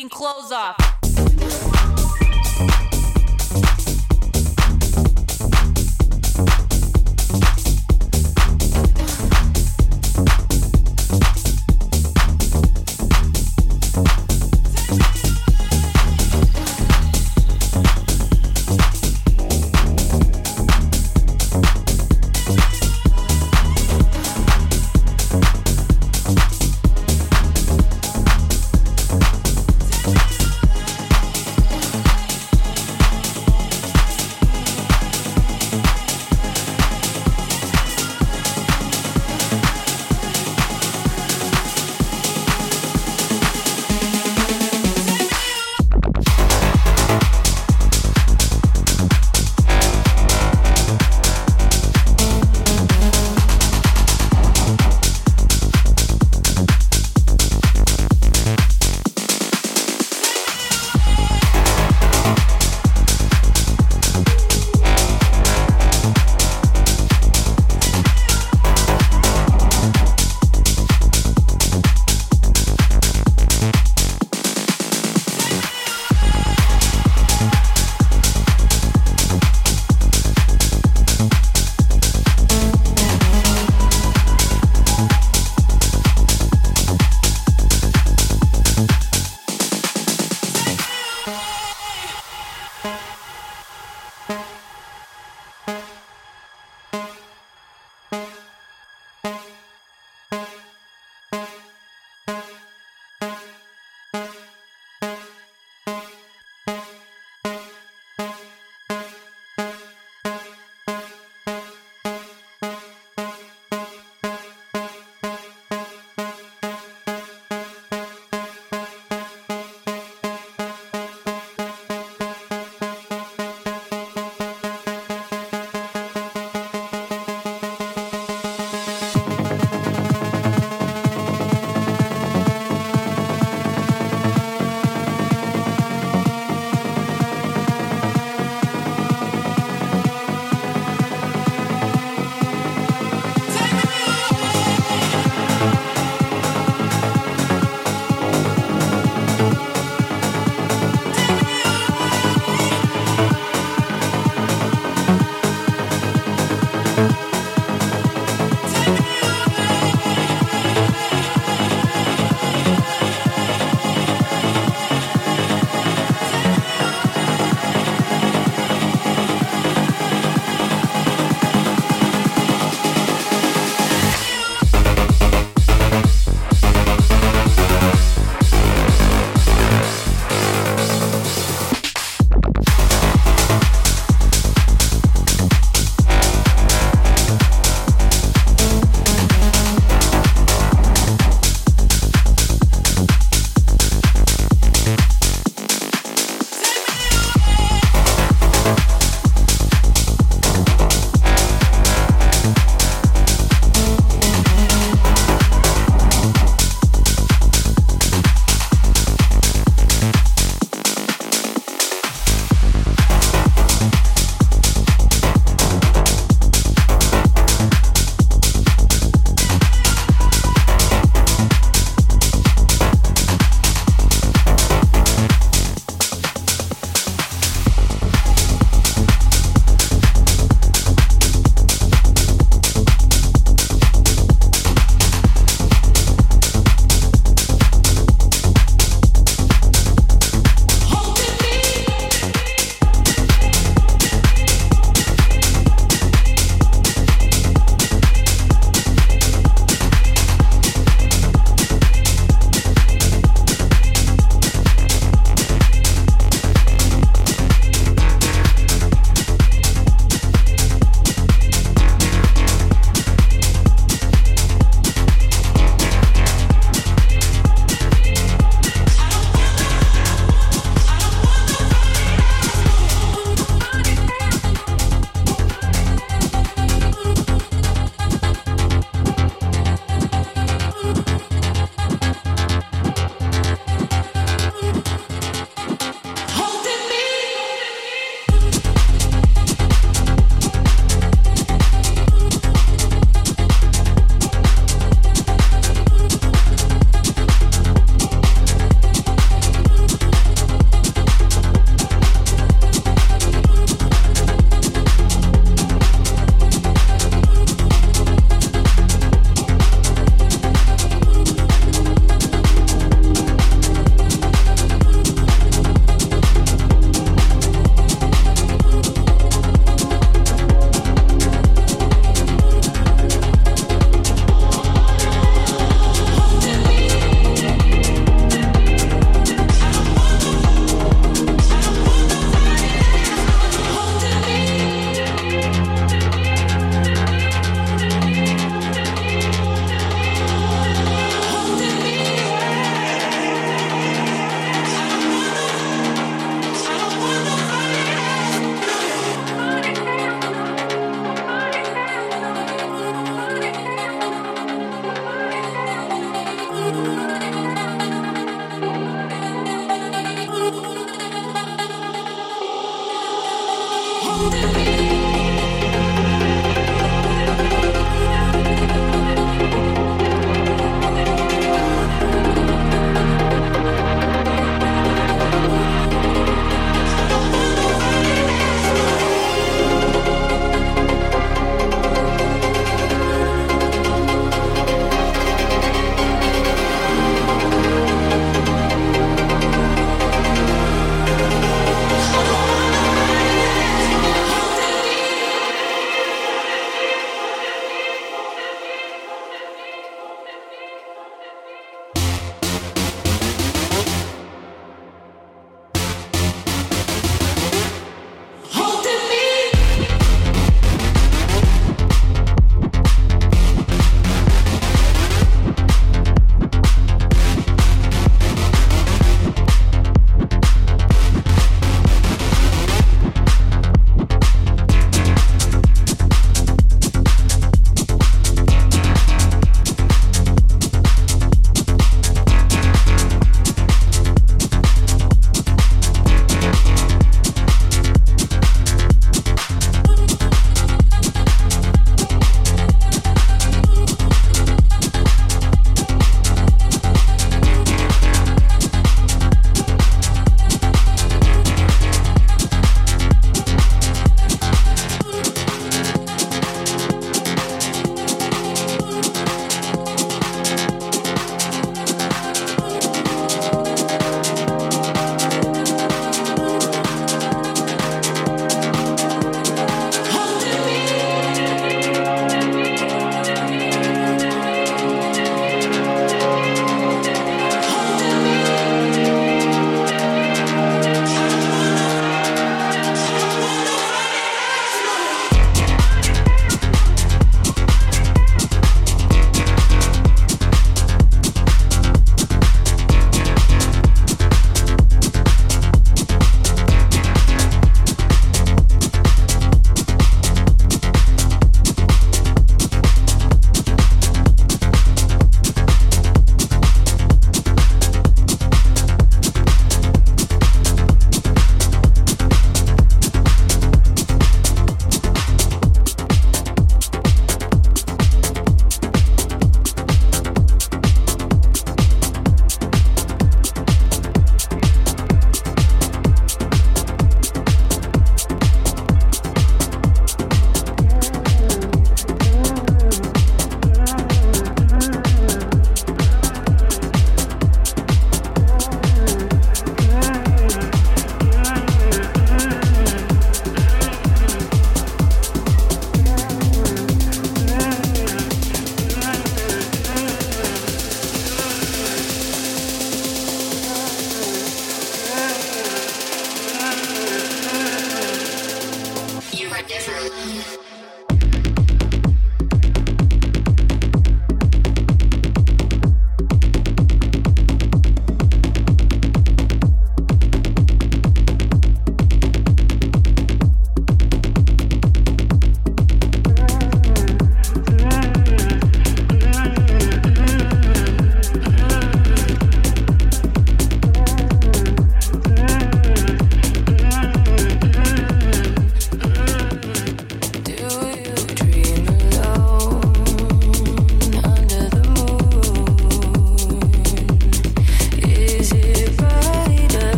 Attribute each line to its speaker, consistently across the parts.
Speaker 1: fucking clothes off.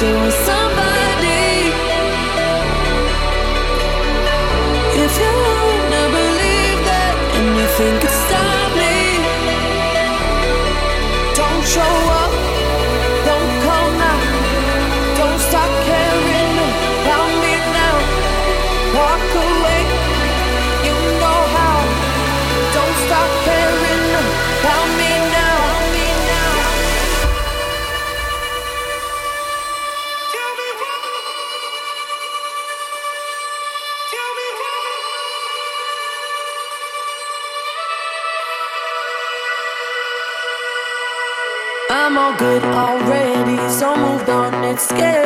Speaker 2: Dancing on.